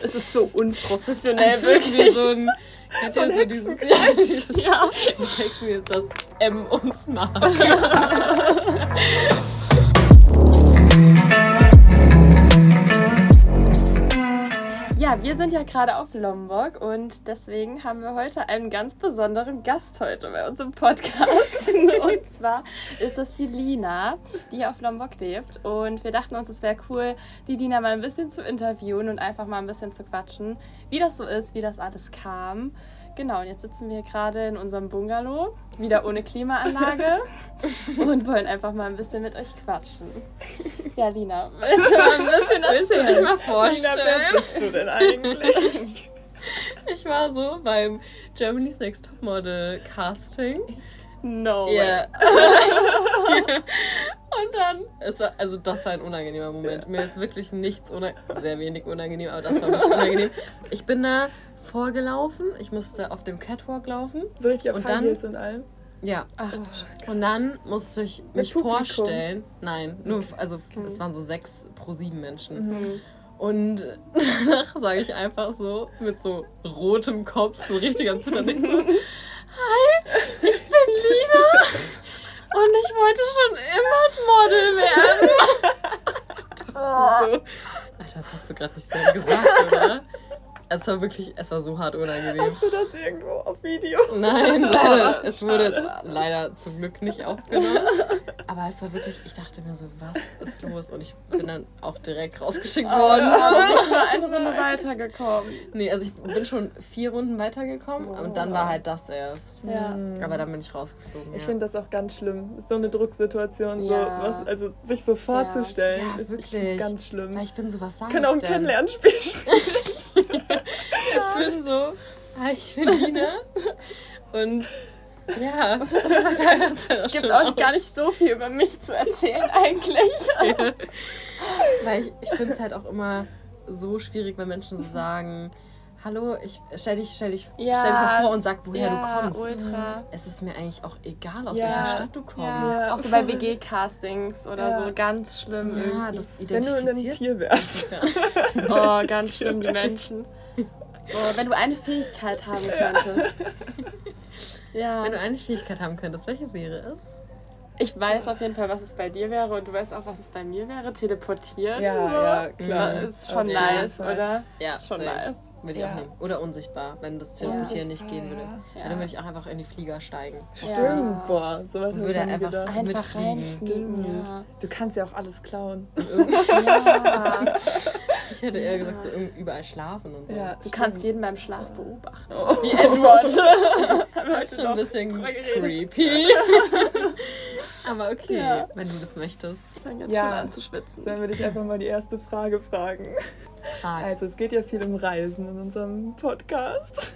Es ist so unprofessionell, Als wirklich. so ein. Kennt So ein so dieses, ja, dieses, Ja. wir hexen jetzt das M uns nach. Ja, wir sind ja gerade auf Lombok und deswegen haben wir heute einen ganz besonderen Gast heute bei uns im Podcast. und zwar ist das die Lina, die hier auf Lombok lebt. Und wir dachten uns, es wäre cool, die Lina mal ein bisschen zu interviewen und einfach mal ein bisschen zu quatschen, wie das so ist, wie das alles kam. Genau, und jetzt sitzen wir hier gerade in unserem Bungalow, wieder ohne Klimaanlage und wollen einfach mal ein bisschen mit euch quatschen. Ja, Lina, willst du mal ein bisschen Willst du dich erzählen? mal Lina, wer vorstellen? bist du denn eigentlich? Ich war so beim Germany's Next Topmodel Casting. No way. Ja. Und dann, es war, also das war ein unangenehmer Moment. Mir ist wirklich nichts unangenehm, sehr wenig unangenehm, aber das war wirklich unangenehm. Ich bin da vorgelaufen, ich musste auf dem Catwalk laufen. So richtig auf Und dann- Heels und allem. Ja. Ach du Scheiße. Und dann musste ich mich vorstellen. Nein, nur, also es waren so sechs pro sieben Menschen. Mhm. Und danach sage ich einfach so mit so rotem Kopf, so richtig am Zittern, ich so, hi, ich bin Lina und ich wollte schon immer Model werden. so, Alter, das hast du gerade nicht so gesagt, oder? Es war wirklich, es war so hart unangenehm. Hast du das irgendwo auf Video? Nein, leider. Es wurde leider zum Glück nicht aufgenommen. Aber es war wirklich, ich dachte mir so, was ist los? Und ich bin dann auch direkt rausgeschickt worden. Aber nicht mal eine Runde weitergekommen. Nee, also ich bin schon vier Runden weitergekommen und dann war halt das erst. Ja. Aber dann bin ich rausgeflogen. Ich ja. finde das auch ganz schlimm. So eine Drucksituation, so Ja. was, also sich so vorzustellen, Ja, ist, ich wirklich. es ganz schlimm. Weil ich bin so, was sag Kann auch ein ich? Kennenlernspiel spielen. Ich bin so, hi, ich bin Lina. Und ja, das war Es gibt auch gar nicht so viel über mich zu erzählen eigentlich. Weil ich, ich finde es halt auch immer so schwierig, wenn Menschen so sagen, hallo, ich stell dich, stell dich, Ja. stell dich mal vor und sag, woher ja, du kommst. ultra. Es ist mir eigentlich auch egal, aus Ja. welcher Stadt du kommst. Ja, auch so bei WG-Castings oder Ja. so. Ganz schlimm Ja, irgendwie. das Wenn du ein identifiziert. Tier wärst. Oh, ganz schlimm, die Menschen. Oh, wenn du eine Fähigkeit haben könntest. Ja. Wenn du eine Fähigkeit haben könntest, welche wäre es? Ich weiß auf jeden Fall, was es bei dir wäre und du weißt auch, was es bei mir wäre. Teleportieren. Ja, so. ja, klar. Das ist schon jeden nice, oder? Ja, ist schon same. nice. Würde ich auch Ja. nehmen. Oder unsichtbar, wenn das Teleportieren nicht gehen würde. ja. Ja. dann würde ich auch einfach in die Flieger steigen. Stimmt, Ja. boah, sowas habe ich Würde einfach gedacht. Einfach Mitfliegen. Stimmt. ja. Du kannst ja auch alles klauen. ja. Ich hätte eher gesagt, so irgendwie überall schlafen und so. Ja, Du kannst jeden beim Schlaf beobachten. Oh. Wie Edward. Haben wir Das ist schon ein bisschen creepy. Aber okay, Ja. wenn du das möchtest. Ich fange jetzt Ja. schon an zu schwitzen. Sollen wir dich einfach mal die erste Frage fragen? Frag. Also, es geht ja viel um Reisen in unserem Podcast.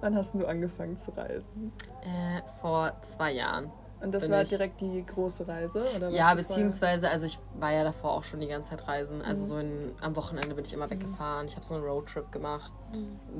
Wann hast du angefangen zu reisen? Äh, vor zwei Jahren. Und das war ich- direkt die große Reise? Oder Ja, beziehungsweise, also ich war ja davor auch schon die ganze Zeit reisen. Also Mhm. so in, am Wochenende bin ich immer weggefahren. Ich habe so einen Roadtrip gemacht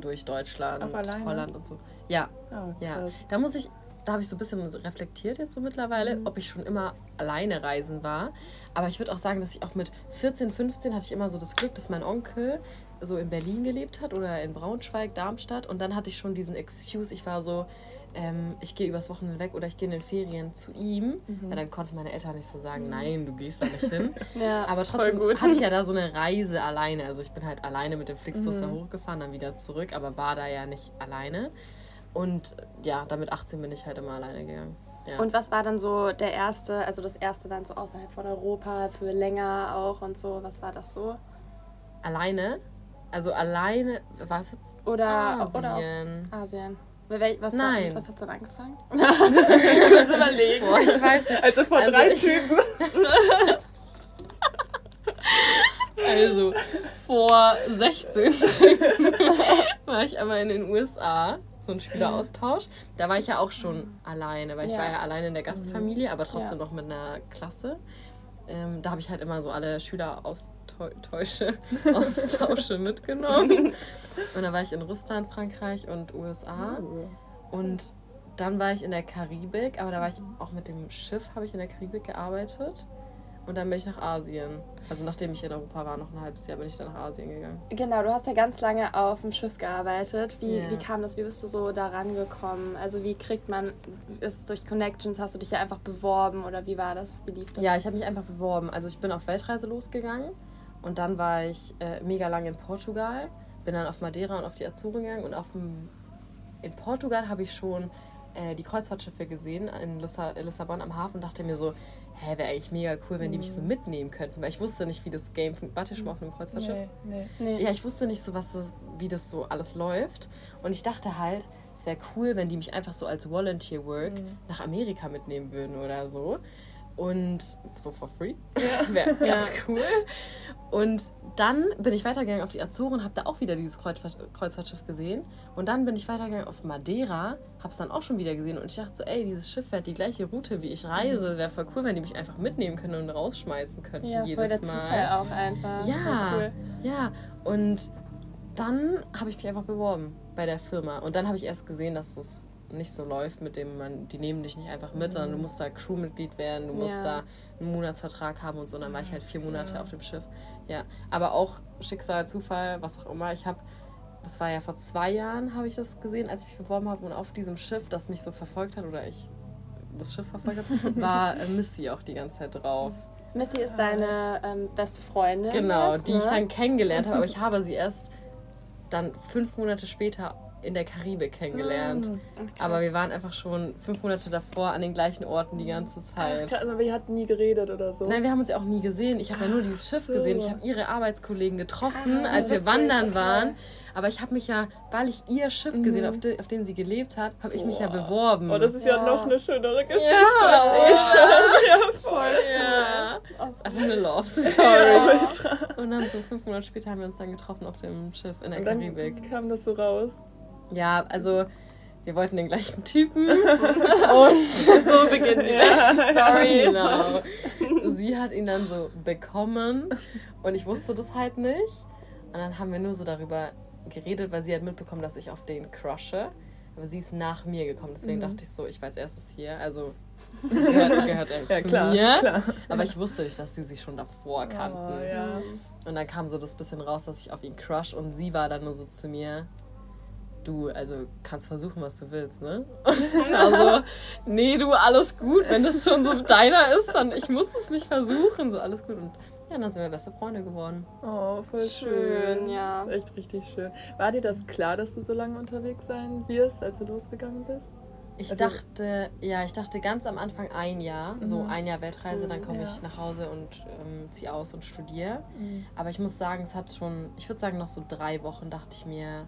durch Deutschland? Holland und so. Ja, vorher? Oh, ja. Da muss ich, da habe ich so ein bisschen reflektiert jetzt so mittlerweile, Mhm. ob ich schon immer alleine reisen war. Aber ich würde auch sagen, dass ich auch mit 14, 15 hatte ich immer so das Glück, dass mein Onkel so in Berlin gelebt hat oder in Braunschweig, Darmstadt. Und dann hatte ich schon diesen Excuse, ich war so, ähm, ich gehe übers Wochenende weg oder ich gehe in den Ferien zu ihm. Mhm. Weil dann konnten meine Eltern nicht so sagen, nein, du gehst da nicht hin. Ja, Aber trotzdem hatte ich ja da so eine Reise alleine. Also ich bin halt alleine mit dem Flixbus da Mhm. hochgefahren, dann wieder zurück, aber war da ja nicht alleine. Und ja, damit 18 bin ich halt immer alleine gegangen. Ja. Und was war dann so der erste, also das erste dann so außerhalb von Europa, für länger auch und so? Was war das so? alleine? Also alleine, war es jetzt Oder, Asien? oder Asien? Was Nein. War, was hat dann angefangen? ich muss überlegen. Boah, ich weiß nicht. Also vor Also drei ich- Typen. Also, vor 16 war ich einmal in den USA, so ein Schüleraustausch. Da war ich ja auch schon alleine, weil ich Ja. war ja alleine in der Gastfamilie, aber trotzdem Ja. noch mit einer Klasse. Ähm, da habe ich halt immer so alle Schüleraustausche Austausche mitgenommen. Und da war ich in Russland, Frankreich und USA. Und dann war ich in der Karibik, aber da war ich auch mit dem Schiff, habe ich in der Karibik gearbeitet. Und dann bin ich nach Asien. Also nachdem ich in Europa war, noch ein halbes Jahr, bin ich dann nach Asien gegangen. Genau, du hast ja ganz lange auf dem Schiff gearbeitet. Wie, Ja. wie kam das? Wie bist du so da rangekommen? Also wie kriegt man, ist es durch Connections? Hast du dich ja einfach beworben oder wie war das? Wie lief das? Ja, ich habe mich einfach beworben. Also ich bin auf Weltreise losgegangen und dann war ich äh, mega lange in Portugal, bin dann auf Madeira und auf die Azoren gegangen und auf dem, in Portugal habe ich schon äh, die Kreuzfahrtschiffe gesehen in Lissa Lissabon am Hafen und dachte mir so, hä, wäre eigentlich mega cool, wenn die mich so mitnehmen könnten, weil ich wusste nicht, wie das Game funktioniert. Wart ihr schon mal auf einem Kreuzfahrtschiff? Nee, nee. nee. Ja, ich wusste nicht so, was das, wie das so alles läuft. Und ich dachte halt, es wäre cool, wenn die mich einfach so als Volunteer Work nach Amerika mitnehmen würden oder so. Und so for free. wäre ganz cool. Und dann bin ich weitergegangen auf die Azoren, habe da auch wieder dieses Kreuzfahrt Kreuzfahrtschiff gesehen. Und dann bin ich weitergegangen auf Madeira, habe es dann auch schon wieder gesehen. Und ich dachte so, ey, dieses Schiff fährt die gleiche Route, wie ich reise. Wäre voll cool, wenn die mich einfach mitnehmen können und rausschmeißen könnten ja, jedes voll der Mal. Zufall auch einfach. Ja, cool. ja. Und dann habe ich mich einfach beworben bei der Firma. Und dann habe ich erst gesehen, dass das nicht so läuft, mit dem man, die nehmen dich nicht einfach mit, sondern du musst da Crewmitglied werden, du musst Ja. da einen Monatsvertrag haben und so. Und dann war ich halt vier Monate auf dem Schiff. Ja, aber auch Schicksal, Zufall, was auch immer. Ich habe, das war ja vor zwei Jahren, habe ich das gesehen, als ich mich beworben habe und auf diesem Schiff, das mich so verfolgt hat oder ich das Schiff verfolgt habe, war äh, Missy auch die ganze Zeit drauf. Missy ist deine ähm, beste Freundin. Genau, jetzt, die ich ne? dann kennengelernt habe, aber ich habe sie erst dann fünf Monate später in der Karibik kennengelernt. Ach, krass. Aber wir waren einfach schon fünf Monate davor an den gleichen Orten die ganze Zeit. Krass, aber ihr habt nie geredet oder so. Nein, wir haben uns ja auch nie gesehen. Ich habe ja nur dieses Schiff so. gesehen. Ich habe ihre Arbeitskollegen getroffen, Ah, als wir wandern okay. waren. Aber ich habe mich ja, weil ich ihr Schiff gesehen habe, auf, de, auf dem sie gelebt hat, habe ich mich ja beworben. Oh, das ist ja, Ja. noch eine schönere Geschichte Ja, als eh schon. Ja, voll. ja. Einfach eine Love Story. Und dann so fünf Monate später haben wir uns dann getroffen auf dem Schiff in der Und dann Karibik. kam das so raus. Ja, also wir wollten den gleichen Typen und so beginnt die Story. genau. Sie hat ihn dann so bekommen und ich wusste das halt nicht. Und dann haben wir nur so darüber geredet, weil sie hat mitbekommen, dass ich auf den crushe. Aber sie ist nach mir gekommen, deswegen dachte ich so, ich war als erstes hier. Also gehört, gehört er Ja, zu klar, mir. klar. Aber ich wusste nicht, dass sie sich schon davor kannten. Oh, ja. Und dann kam so das bisschen raus, dass ich auf ihn crush und sie war dann nur so zu mir, du, also kannst versuchen, was du willst, ne? Und also, nee, du, alles gut, wenn das schon so deiner ist, dann ich muss es nicht versuchen, so alles gut. Und ja, dann sind wir beste Freunde geworden. Oh, voll Schön, schön. ja. Das ist echt richtig schön. War dir das klar, dass du so lange unterwegs sein wirst, als du losgegangen bist? Ich Also- dachte, ja, ich dachte ganz am Anfang ein Jahr, so Mhm. ein Jahr Weltreise, dann komme Ja. ich nach Hause und ähm, ziehe aus und studiere. Aber ich muss sagen, es hat schon, ich würde sagen, nach so drei Wochen dachte ich mir,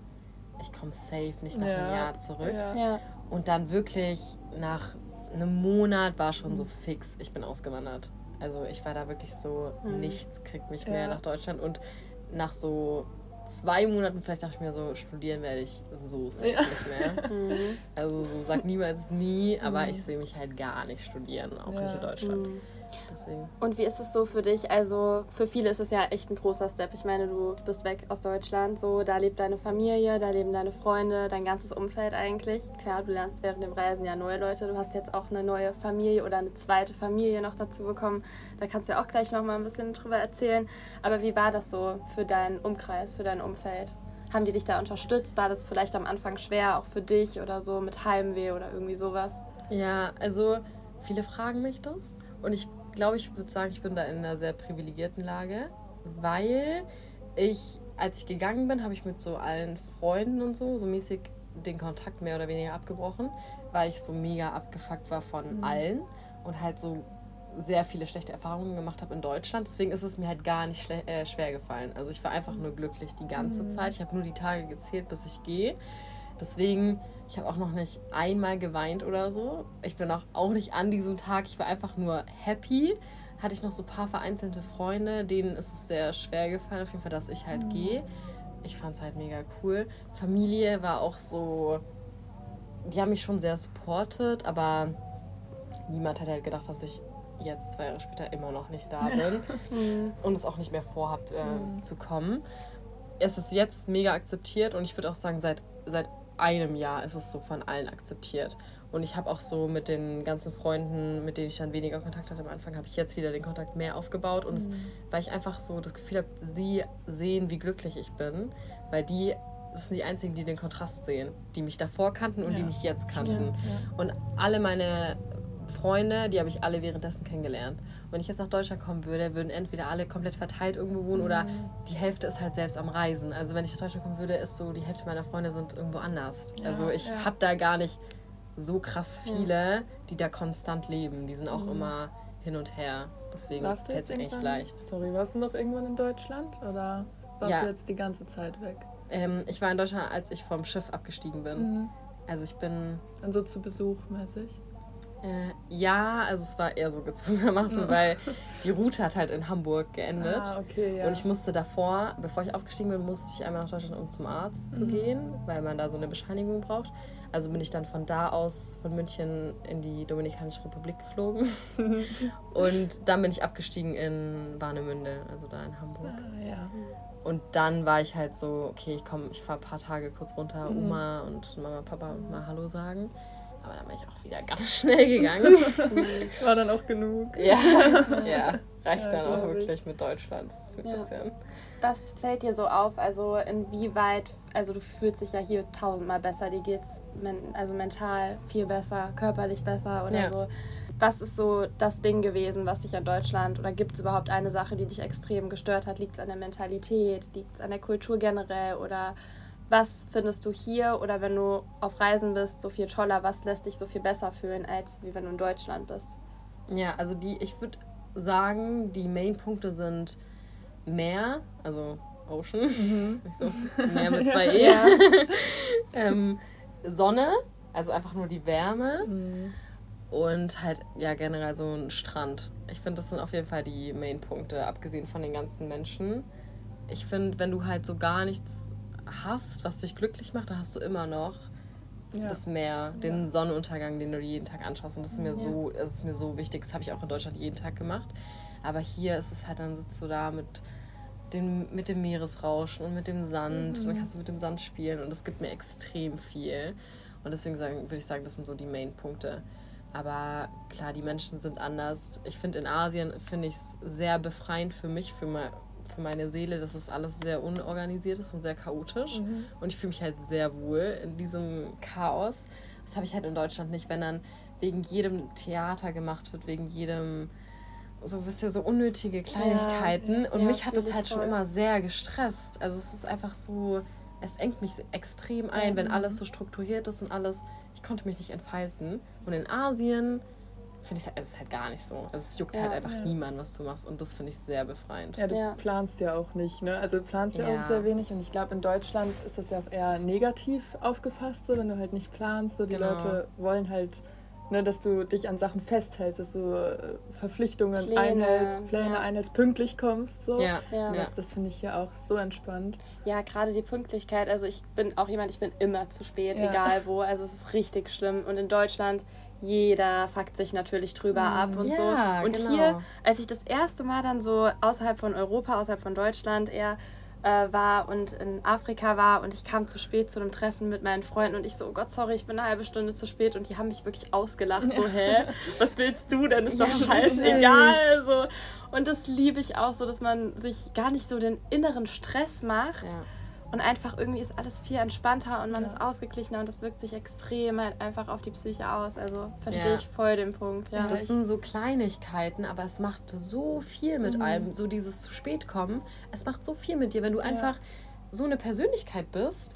ich komme safe nicht nach einem Ja. Jahr zurück. Ja. Ja. Und dann wirklich nach einem Monat war schon so fix, ich bin ausgewandert. Also ich war da wirklich so, Mhm. nichts kriegt mich mehr Ja. nach Deutschland. Und nach so zwei Monaten vielleicht dachte ich mir so, studieren werde ich so safe Ja. nicht mehr. Mhm. Also so sag niemals nie, aber ich sehe mich halt gar nicht studieren, auch nicht in Ja. Deutschland. Deswegen. Und wie ist es so für dich? Also für viele ist es ja echt ein großer Step. Ich meine, du bist weg aus Deutschland, so da lebt deine Familie, da leben deine Freunde, dein ganzes Umfeld eigentlich. Klar, du lernst während dem Reisen ja neue Leute. Du hast jetzt auch eine neue Familie oder eine zweite Familie noch dazu bekommen. Da kannst du ja auch gleich noch mal ein bisschen drüber erzählen. Aber wie war das so für deinen Umkreis, für dein Umfeld? Haben die dich da unterstützt? War das vielleicht am Anfang schwer, auch für dich oder so mit Heimweh oder irgendwie sowas? Ja, also viele fragen mich das und ich glaube, ich würde sagen, ich bin da in einer sehr privilegierten Lage, weil ich, als ich gegangen bin, habe ich mit so allen Freunden und so, so mäßig den Kontakt mehr oder weniger abgebrochen, weil ich so mega abgefuckt war von allen und halt so sehr viele schlechte Erfahrungen gemacht habe in Deutschland. Deswegen ist es mir halt gar nicht äh, schwer gefallen. Also ich war einfach nur glücklich die ganze Zeit. Ich habe nur die Tage gezählt, bis ich gehe. Deswegen, ich habe auch noch nicht einmal geweint oder so. Ich bin auch, auch nicht an diesem Tag. Ich war einfach nur happy. Hatte ich noch so ein paar vereinzelte Freunde, denen ist es sehr schwer gefallen, auf jeden Fall, dass ich halt gehe. Ich fand es halt mega cool. Familie war auch so, die haben mich schon sehr supportet, aber niemand hat halt gedacht, dass ich jetzt zwei Jahre später immer noch nicht da bin und es auch nicht mehr vorhab äh, zu kommen. Es ist jetzt mega akzeptiert und ich würde auch sagen, seit, seit einem Jahr ist es so von allen akzeptiert. Und ich habe auch so mit den ganzen Freunden, mit denen ich dann weniger Kontakt hatte am Anfang, habe ich jetzt wieder den Kontakt mehr aufgebaut. Und es, weil ich einfach so das Gefühl habe, sie sehen, wie glücklich ich bin. Weil die das sind die einzigen, die den Kontrast sehen, die mich davor kannten und die Ja. mich jetzt kannten. Ja. Und alle meine Freunde, die habe ich alle währenddessen kennengelernt. Und wenn ich jetzt nach Deutschland kommen würde, würden entweder alle komplett verteilt irgendwo wohnen oder die Hälfte ist halt selbst am Reisen. Also wenn ich nach Deutschland kommen würde, ist so, die Hälfte meiner Freunde sind irgendwo anders. Ja, also ich ja. habe da gar nicht so krass viele, die da konstant leben. Die sind auch immer hin und her. Deswegen fällt es mir echt leicht. Sorry, warst du noch irgendwann in Deutschland oder warst Ja. du jetzt die ganze Zeit weg? Ähm, ich war in Deutschland, als ich vom Schiff abgestiegen bin. Mhm. Also ich bin Und so zu Besuch mäßig. Äh, ja, also es war eher so gezwungenermaßen, weil die Route hat halt in Hamburg geendet. Ah, okay, ja. Und ich musste davor, bevor ich aufgestiegen bin, musste ich einmal nach Deutschland, um zum Arzt zu Mhm. gehen, weil man da so eine Bescheinigung braucht. Also bin ich dann von da aus, von München in die Dominikanische Republik geflogen. Und dann bin ich abgestiegen in Warnemünde, also da in Hamburg. ah, ja. Und dann war ich halt so, okay, ich komme, ich fahre ein paar Tage kurz runter, Mhm. Oma und Mama, Papa mal Hallo sagen. Aber dann bin ich auch wieder ganz schnell gegangen. War dann auch genug. ja, ja, reicht Ja, dann auch glaub ich. wirklich mit Deutschland. Das Ja. bisschen. Was fällt dir so auf? Also inwieweit, also du fühlst dich ja hier tausendmal besser, dir geht's men also mental viel besser, körperlich besser oder Ja. so. Was ist so das Ding gewesen, was dich an Deutschland oder gibt es überhaupt eine Sache, die dich extrem gestört hat? Liegt es an der Mentalität? Liegt es an der Kultur generell? Oder was findest du hier oder wenn du auf Reisen bist so viel toller? Was lässt dich so viel besser fühlen, als wie wenn du in Deutschland bist? Ja, also die, ich würde sagen, die Main-Punkte sind Meer, also Ocean, Mhm. nicht so, Meer mit zwei E. Ja. ähm, Sonne, also einfach nur die Wärme. Mhm. Und halt, ja, generell so ein Strand. Ich finde, das sind auf jeden Fall die Main-Punkte, abgesehen von den ganzen Menschen. Ich finde, wenn du halt so gar nichts hast, was dich glücklich macht, dann hast du immer noch Ja. das Meer, den Sonnenuntergang, den du dir jeden Tag anschaust. Und das ist mir Ja. so, das ist mir so wichtig. Das habe ich auch in Deutschland jeden Tag gemacht. Aber hier ist es halt, dann sitzt du da mit dem, mit dem Meeresrauschen und mit dem Sand. Und dann kannst du mit dem Sand spielen. Und das gibt mir extrem viel. Und deswegen sagen, würde ich sagen, das sind so die Main-Punkte. Aber klar, die Menschen sind anders. Ich finde in Asien finde ich es sehr befreiend für mich, für, me für meine Seele, dass es alles sehr unorganisiert ist und sehr chaotisch. Mhm. Und ich fühle mich halt sehr wohl in diesem Chaos. Das habe ich halt in Deutschland nicht, wenn dann wegen jedem Theater gemacht wird, wegen jedem so wisst ihr, so unnötige Kleinigkeiten. und ja, mich hat das halt schon voll. immer sehr gestresst. Also es ist einfach so, es engt mich extrem ein, wenn Mhm. alles so strukturiert ist und alles, ich konnte mich nicht entfalten. Und in Asien finde ich es ist halt gar nicht so. Also es juckt Ja, halt einfach ja. niemand, was du machst. Und das finde ich sehr befreiend. Ja, du Ja. planst ja auch nicht, ne? Also du planst ja, Ja. auch sehr wenig und ich glaube in Deutschland ist das ja auch eher negativ aufgefasst, so wenn du halt nicht planst. So die Genau. Leute wollen halt, ne, dass du dich an Sachen festhältst, dass du äh, Verpflichtungen Pläne, einhältst, Pläne ja. einhältst, pünktlich kommst. So. Ja, Ja. ja. Das, das finde ich ja auch so entspannt. Ja, gerade die Pünktlichkeit. Also ich bin auch jemand, ich bin immer zu spät, Ja. egal wo. Also es ist richtig schlimm. Und in Deutschland, jeder fuckt sich natürlich drüber Mhm. ab und Ja, so. Und genau. hier, als ich das erste Mal dann so außerhalb von Europa, außerhalb von Deutschland eher äh, war und in Afrika war und ich kam zu spät zu einem Treffen mit meinen Freunden und ich so, oh Gott, sorry, ich bin eine halbe Stunde zu spät und die haben mich wirklich ausgelacht. So, hä? Was willst du denn? Ist doch Ja, scheißegal. So. Und das liebe ich auch so, dass man sich gar nicht so den inneren Stress macht. ja. Und einfach irgendwie ist alles viel entspannter und man Ja. ist ausgeglichener und das wirkt sich extrem halt einfach auf die Psyche aus. Also verstehe Ja. ich voll den Punkt. Ja, Das sind so Kleinigkeiten, aber es macht so viel mit Mhm. einem. So dieses zu spät kommen, es macht so viel mit dir, wenn du einfach so eine Persönlichkeit bist,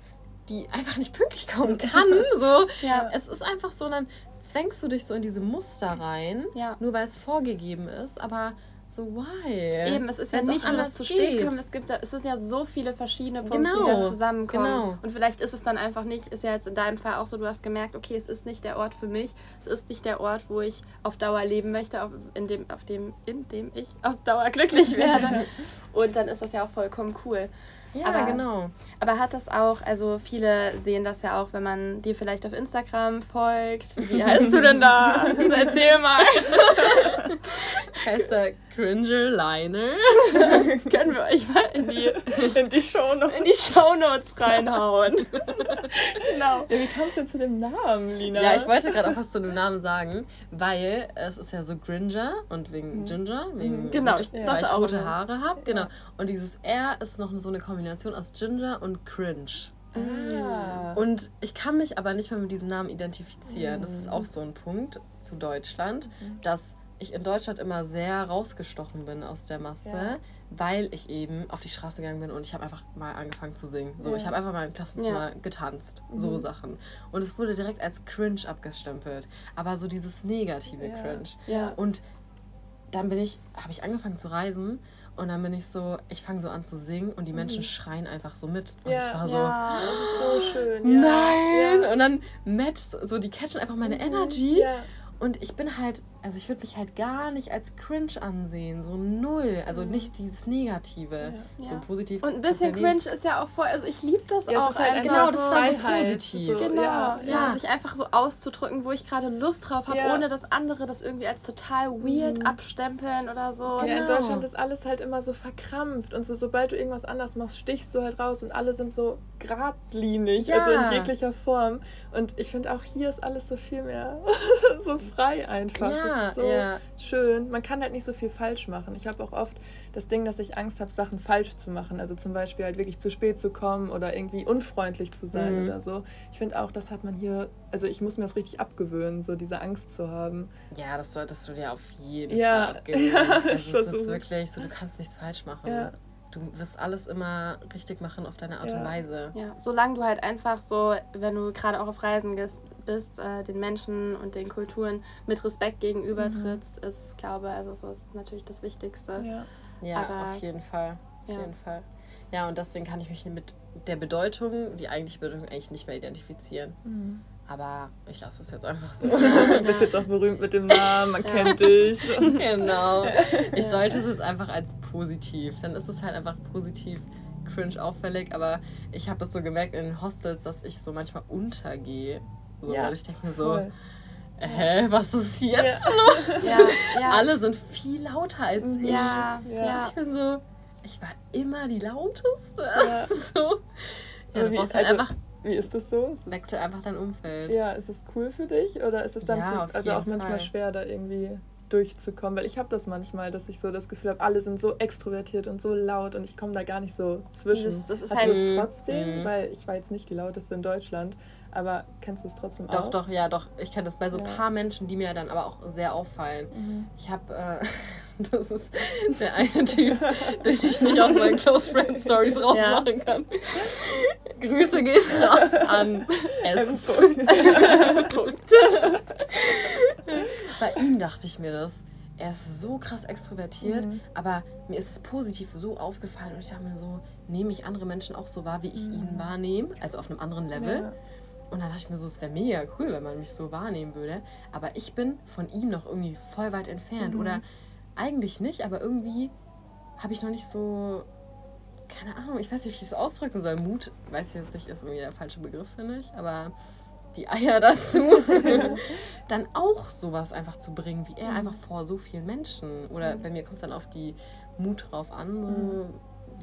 die einfach nicht pünktlich kommen kann. So, Ja. es ist einfach so, dann zwängst du dich so in diese Muster rein, nur weil es vorgegeben ist, aber so why? Eben, es ist ja Wenn's nicht nur das anders zu spät geht. kommen, es gibt es sind ja so viele verschiedene Punkte, Genau, die da zusammenkommen. genau. Und vielleicht ist es dann einfach nicht, ist ja jetzt in deinem Fall auch so, du hast gemerkt, okay, es ist nicht der Ort für mich, es ist nicht der Ort, wo ich auf Dauer leben möchte, auf, in, dem, auf dem, in dem ich auf Dauer glücklich werde. Und dann ist das ja auch vollkommen cool. Ja, aber- genau. Aber hat das auch, also viele sehen das ja auch, wenn man dir vielleicht auf Instagram folgt. Wie heißt du denn da? Erzähl mal. heißt er Cringer Liner. Können wir euch mal in die, In die Show noch. in die Shownotes reinhauen. genau. Ja, wie kamst du denn zu dem Namen, Lina? Ja, ich wollte gerade auch was zu dem Namen sagen, weil es ist ja so Gringer und wegen Ginger, wegen Genau, rot- ich weil ich rote. Haare habe. Genau. Und dieses R ist noch so eine Kombination aus Ginger und Cringe. Ah. Und ich kann mich aber nicht mehr mit diesem Namen identifizieren. Das ist auch so ein Punkt zu Deutschland, dass ich in Deutschland immer sehr rausgestochen bin aus der Masse, Ja. weil ich eben auf die Straße gegangen bin und ich habe einfach mal angefangen zu singen. So, Ja. ich habe einfach mal im Klassenzimmer getanzt, so Sachen. Und es wurde direkt als cringe abgestempelt, aber so dieses negative Ja. cringe. Ja. Und dann bin ich, habe ich angefangen zu reisen und dann bin ich so, ich fange so an zu singen und die Menschen schreien einfach so mit. Und Ja. ich war so, Ja. Das ist so schön. Ja. Nein! Ja. Und dann matcht so, die catchen einfach meine Energy. Ja. Und ich bin halt, also ich würde mich halt gar nicht als cringe ansehen. So null. Also nicht dieses Negative. Ja. So positiv. Und ein ist ja bisschen cringe ist ja auch voll, also ich liebe das Ja, auch ist halt einfach Genau, einfach das so. ist dann so positiv. So, Genau, Ja. ja, Ja. sich einfach so auszudrücken, wo ich gerade Lust drauf habe, Ja. ohne dass andere das irgendwie als total weird Mhm. abstempeln oder so. Ja, in Genau. Deutschland ist alles halt immer so verkrampft und so, sobald du irgendwas anders machst, stichst du halt raus und alle sind so geradlinig, Ja. also in jeglicher Form. Und ich finde auch hier ist alles so viel mehr so frei einfach. Ja, das ist so ja. schön. Man kann halt nicht so viel falsch machen. Ich habe auch oft das Ding, dass ich Angst habe, Sachen falsch zu machen. Also zum Beispiel halt wirklich zu spät zu kommen oder irgendwie unfreundlich zu sein Mhm. oder so. Ich finde auch, das hat man hier, also ich muss mir das richtig abgewöhnen, so diese Angst zu haben. Ja, das solltest du dir auf jeden Ja. Fall abgewöhnen. Ja, ich also es ist wirklich so, du kannst nichts falsch machen. Ja. Du wirst alles immer richtig machen auf deine Art Ja. und Weise. Ja, solange du halt einfach so, wenn du gerade auch auf Reisen gehst, bist, äh, den Menschen und den Kulturen mit Respekt gegenüber trittst, ist, ich glaube, also so ist natürlich das Wichtigste. Ja. Ja, Aber- auf jeden Fall. Auf Ja. jeden Fall. Ja, und deswegen kann ich mich mit der Bedeutung, die eigentliche Bedeutung, eigentlich nicht mehr identifizieren. Mhm. Aber ich lasse es jetzt einfach so. Du bist jetzt auch berühmt mit dem Namen, man kennt dich. genau. Ich deute es jetzt einfach als positiv. Dann ist es halt einfach positiv cringe auffällig, aber ich habe das so gemerkt in den Hostels, dass ich so manchmal untergehe. So, Ja, weil ich denke mir so, Voll. hä, was ist jetzt Ja. los? Ja, ja. Alle sind viel lauter als ich. Ja, Ja. ja. Ich bin so, ich war immer die lauteste. Ja. so. Ja, du wie- brauchst halt also- einfach, Wie ist das so? Ist wechsel einfach dein Umfeld. ja, ist es cool für dich oder ist es dann Ja, für, also auch manchmal Fall. schwer, da irgendwie durchzukommen? Weil ich habe das manchmal, dass ich so das Gefühl habe, alle sind so extrovertiert und so laut und ich komme da gar nicht so zwischen. Dieses- das ist Hast halt- du es trotzdem? Mhm. Weil ich war jetzt nicht die lauteste in Deutschland, aber kennst du es trotzdem Doch, auch? doch, ja, doch. Ich kenne das bei so ein Ja. paar Menschen, die mir dann aber auch sehr auffallen. Mhm. Ich habe, äh, das ist der eine Typ, den ich nicht aus meinen Close Friend Stories rausmachen kann. Grüße gehen raus an S. Punkt. Bei ihm dachte ich mir das. Er ist so krass extrovertiert, Mhm. aber mir ist es positiv so aufgefallen und ich dachte mir so, nehme ich andere Menschen auch so wahr, wie ich ihn wahrnehme, also auf einem anderen Level. Ja. Und dann dachte ich mir so, es wäre mega cool, wenn man mich so wahrnehmen würde. Aber ich bin von ihm noch irgendwie voll weit entfernt. Mhm. Oder eigentlich nicht, aber irgendwie habe ich noch nicht so, keine Ahnung, ich weiß nicht, wie ich es ausdrücken soll. Mut, weiß ich jetzt nicht, ist irgendwie der falsche Begriff, finde ich. Aber die Eier dazu, dann auch sowas einfach zu bringen, wie er Mhm. einfach vor so vielen Menschen. Oder bei mir kommt es dann auf die Mut drauf an, so, Mhm.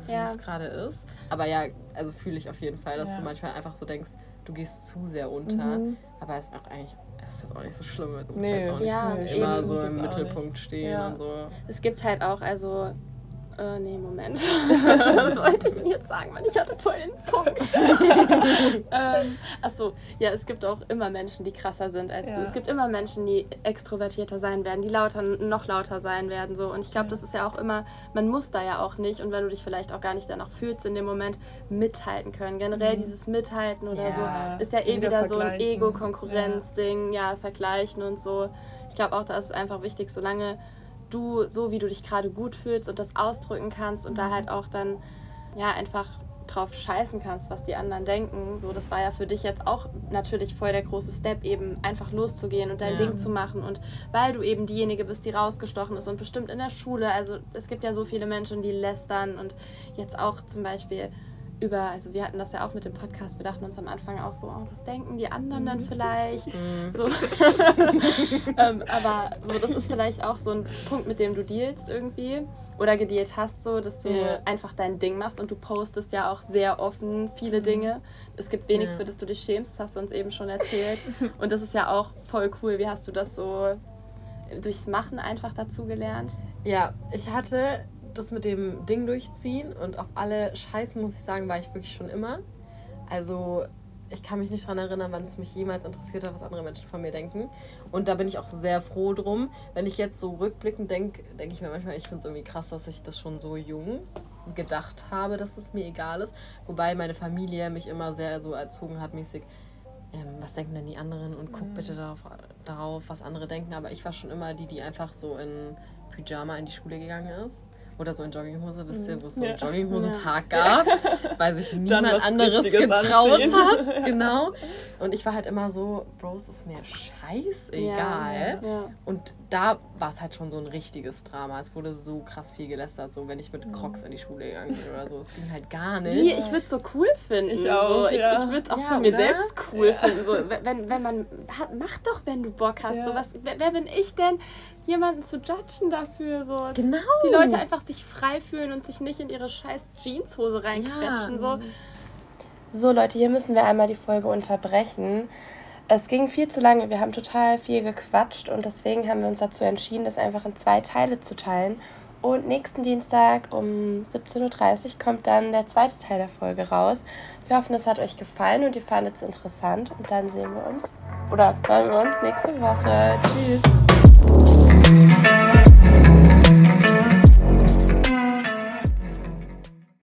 wie Ja. es gerade ist. Aber ja, also fühle ich auf jeden Fall, dass Ja. du manchmal einfach so denkst, du gehst zu sehr unter. Mhm. Aber es ist auch eigentlich, es ist jetzt auch nicht so schlimm. Du musst Nee. jetzt auch nicht Ja, immer so Das im Mittelpunkt stehen Ja. und so. Es gibt halt auch, also. Äh, nee, Moment. Was wollte ich denn jetzt sagen? Mann, ich hatte voll den Punkt. ähm, achso, ja, es gibt auch immer Menschen, die krasser sind als Ja. du. Es gibt immer Menschen, die extrovertierter sein werden, die lauter, noch lauter sein werden. So. Und ich glaube, Ja. das ist ja auch immer, man muss da ja auch nicht. Und wenn du dich vielleicht auch gar nicht danach fühlst, in dem Moment mithalten können. Generell Mhm. dieses Mithalten oder Ja. so ist ja eh wieder so ein. Ego-Konkurrenz-Ding, ja. vergleichen und so. Ich glaube auch, da ist es einfach wichtig, solange du so, wie du dich gerade gut fühlst und das ausdrücken kannst und da Mhm. halt auch dann ja einfach drauf scheißen kannst, was die anderen denken. So, das war ja für dich jetzt auch natürlich voll der große Step, eben einfach loszugehen und dein Ja. Ding zu machen. Und weil du eben diejenige bist, die rausgestochen ist und bestimmt in der Schule, also es gibt ja so viele Menschen, die lästern und jetzt auch zum Beispiel über, also wir hatten das ja auch mit dem Podcast, wir dachten uns am Anfang auch so, oh, was denken die anderen dann vielleicht? Mhm. So. ähm, aber so, das ist vielleicht auch so ein Punkt, mit dem du dealst irgendwie oder gedealt hast, so, dass du Ja. einfach dein Ding machst und du postest ja auch sehr offen viele Dinge. Es gibt wenig, Ja. für das du dich schämst, das hast du uns eben schon erzählt. und das ist ja auch voll cool. Wie hast du das so durchs Machen einfach dazu gelernt? Ja, ich hatte das mit dem Ding durchziehen und auf alle Scheiße, muss ich sagen, war ich wirklich schon immer. Also, ich kann mich nicht daran erinnern, wann es mich jemals interessiert hat, was andere Menschen von mir denken. Und da bin ich auch sehr froh drum. Wenn ich jetzt so rückblickend denke, denke ich mir manchmal, ich finde es irgendwie krass, dass ich das schon so jung gedacht habe, dass es mir egal ist. Wobei meine Familie mich immer sehr so erzogen hat, mäßig, ähm, was denken denn die anderen und guck bitte darauf, darauf, was andere denken. Aber ich war schon immer die, die einfach so in Pyjama in die Schule gegangen ist. Oder so in Jogginghose, wisst ihr, wo es so einen Ja. Jogginghosen-Tag gab, weil sich niemand anderes getraut anziehen. hat. Genau. Und ich war halt immer so, Bro, es ist mir scheißegal. Ja. Und da war es halt schon so ein richtiges Drama. Es wurde so krass viel gelästert, so wenn ich mit Crocs in die Schule gegangen bin oder so. Es ging halt gar nicht. Wie, ich würde es so cool finden. Ich auch, so. Ich, ja. ich würde es auch Ja, von mir oder? selbst cool finden. So, wenn, wenn man, mach doch, wenn du Bock hast. Ja. So, was, wer, wer bin ich denn, jemanden zu judgen dafür? So, dass Genau. Die Leute einfach sich frei fühlen und sich nicht in ihre scheiß Jeanshose reinquetschen. Ja. So. so, Leute, hier müssen wir einmal die Folge unterbrechen. Es ging viel zu lange, wir haben total viel gequatscht und deswegen haben wir uns dazu entschieden, das einfach in zwei Teile zu teilen. Und nächsten Dienstag um 17.30 Uhr kommt dann der zweite Teil der Folge raus. Wir hoffen, es hat euch gefallen und ihr fandet es interessant. Und dann sehen wir uns oder hören wir uns nächste Woche. Tschüss.